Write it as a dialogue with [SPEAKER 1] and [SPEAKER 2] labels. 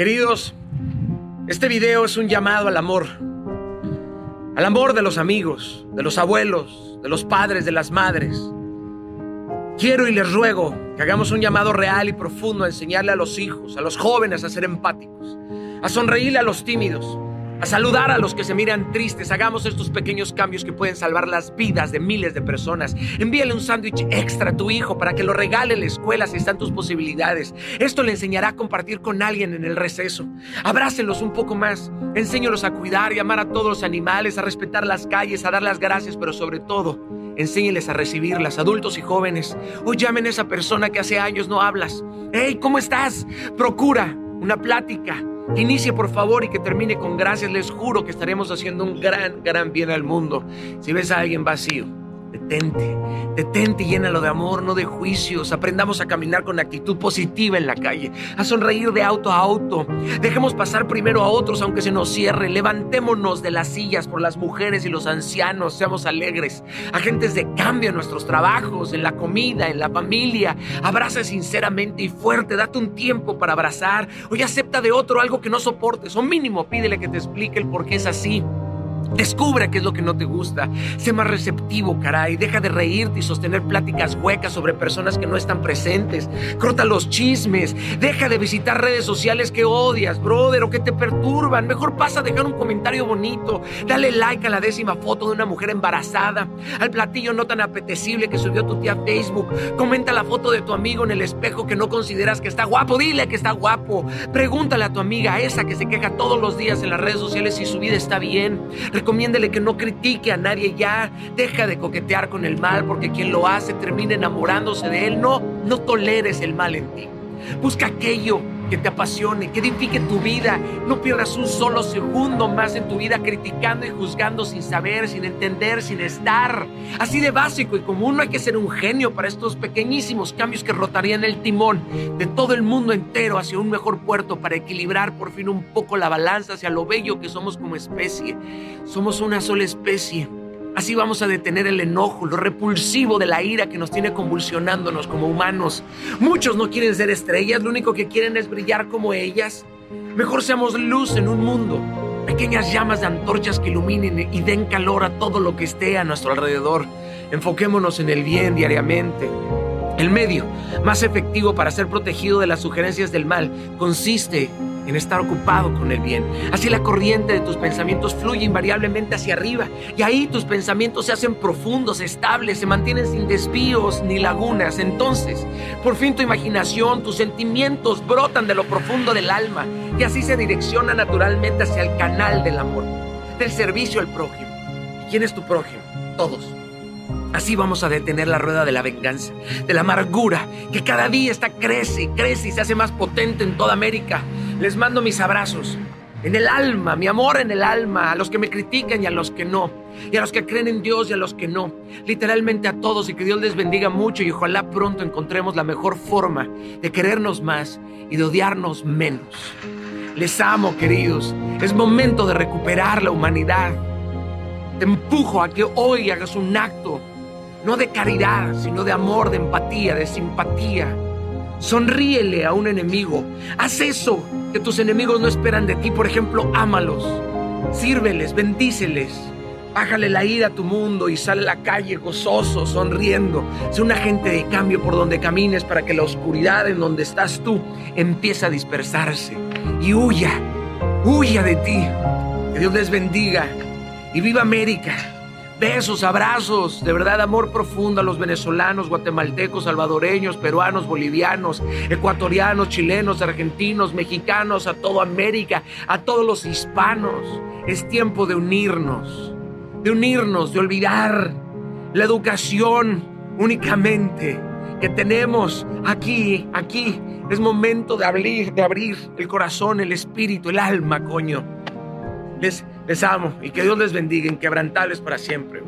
[SPEAKER 1] Queridos, este video es un llamado al amor. Al amor de los amigos, de los abuelos, de los padres, de las madres. Quiero y les ruego que hagamos un llamado real y profundo a enseñarle a los hijos, a los jóvenes a ser empáticos, a sonreírle a los tímidos, a saludar a los que se miran tristes. Hagamos estos pequeños cambios que pueden salvar las vidas de miles de personas. Envíale un sándwich extra a tu hijo para que lo regale en la escuela si están tus posibilidades. Esto le enseñará a compartir con alguien en el receso. Abrácenlos un poco más. Enséñalos a cuidar y amar a todos los animales, a respetar las calles, a dar las gracias, pero sobre todo, enséñeles a recibirlas, adultos y jóvenes. O llamen a esa persona que hace años no hablas. Hey, ¿cómo estás? Procura una plática inicie por favor y que termine con gracias. Les juro que estaremos haciendo un gran, gran bien al mundo. Si ves a alguien vacío, detente, detente y llénalo de amor, no de juicios. Aprendamos a caminar con actitud positiva en la calle, a sonreír de auto a auto. Dejemos pasar primero a otros aunque se nos cierre. Levantémonos de las sillas por las mujeres y los ancianos. Seamos alegres, agentes de cambio en nuestros trabajos, en la comida, en la familia. Abraza sinceramente y fuerte. Date un tiempo para abrazar. Hoy acepta de otro algo que no soportes. O mínimo pídele que te explique el por qué es así. Descubre qué es lo que no te gusta. Sé más receptivo, caray. Deja de reírte y sostener pláticas huecas sobre personas que no están presentes. Corta los chismes. Deja de visitar redes sociales que odias, brother, o que te perturban. Mejor pasa a dejar un comentario bonito. Dale like a la décima foto de una mujer embarazada. Al platillo no tan apetecible que subió tu tía a Facebook. Comenta la foto de tu amigo en el espejo que no consideras que está guapo. Dile que está guapo. Pregúntale a tu amiga esa que se queja todos los días en las redes sociales si su vida está bien. Recomiéndele que no critique a nadie ya. Deja de coquetear con el mal porque quien lo hace termina enamorándose de él. No, no toleres el mal en ti. Busca aquello que te apasione, que edifique tu vida. No pierdas un solo segundo más en tu vida criticando y juzgando sin saber, sin entender, sin estar. Así de básico y común, no hay que ser un genio para estos pequeñísimos cambios que rotarían el timón de todo el mundo entero hacia un mejor puerto para equilibrar por fin un poco la balanza hacia lo bello que somos como especie. Somos una sola especie Así vamos a detener el enojo, lo repulsivo de la ira que nos tiene convulsionándonos como humanos. Muchos no quieren ser estrellas, lo único que quieren es brillar como ellas. Mejor seamos luz en un mundo, pequeñas llamas de antorchas que iluminen y den calor a todo lo que esté a nuestro alrededor. Enfoquémonos en el bien diariamente. El medio más efectivo para ser protegido de las sugerencias del mal consiste en estar ocupado con el bien. Así la corriente de tus pensamientos fluye invariablemente hacia arriba y ahí tus pensamientos se hacen profundos, estables, se mantienen sin desvíos ni lagunas. Entonces, por fin tu imaginación, tus sentimientos brotan de lo profundo del alma y así se direcciona naturalmente hacia el canal del amor, del servicio al prójimo. ¿Y quién es tu prójimo? Todos. Así vamos a detener la rueda de la venganza, de la amargura, que cada día está crece, crece y se hace más potente en toda América. Les mando mis abrazos, en el alma, mi amor en el alma, a los que me critican y a los que no, y a los que creen en Dios y a los que no, literalmente a todos y que Dios les bendiga mucho y ojalá pronto encontremos la mejor forma de querernos más y de odiarnos menos. Les amo, queridos, es momento de recuperar la humanidad. Te empujo a que hoy hagas un acto no de caridad, sino de amor, de empatía, de simpatía. Sonríele a un enemigo. Haz eso que tus enemigos no esperan de ti. Por ejemplo, ámalos. Sírveles, bendíceles. Bájale la ira a tu mundo y sal a la calle gozoso, sonriendo. Sé un agente de cambio por donde camines para que la oscuridad en donde estás tú empiece a dispersarse. Y huya, huya de ti. Que Dios les bendiga. Y viva América. Besos, abrazos, de verdad amor profundo a los venezolanos, guatemaltecos, salvadoreños, peruanos, bolivianos, ecuatorianos, chilenos, argentinos, mexicanos, a toda América, a todos los hispanos. Es tiempo de unirnos, de unirnos, de olvidar la educación únicamente que tenemos aquí, aquí. Es momento de abrir, de abrir el corazón, el espíritu, el alma, coño. Les, les amo y que Dios les bendiga, inquebrantables para siempre.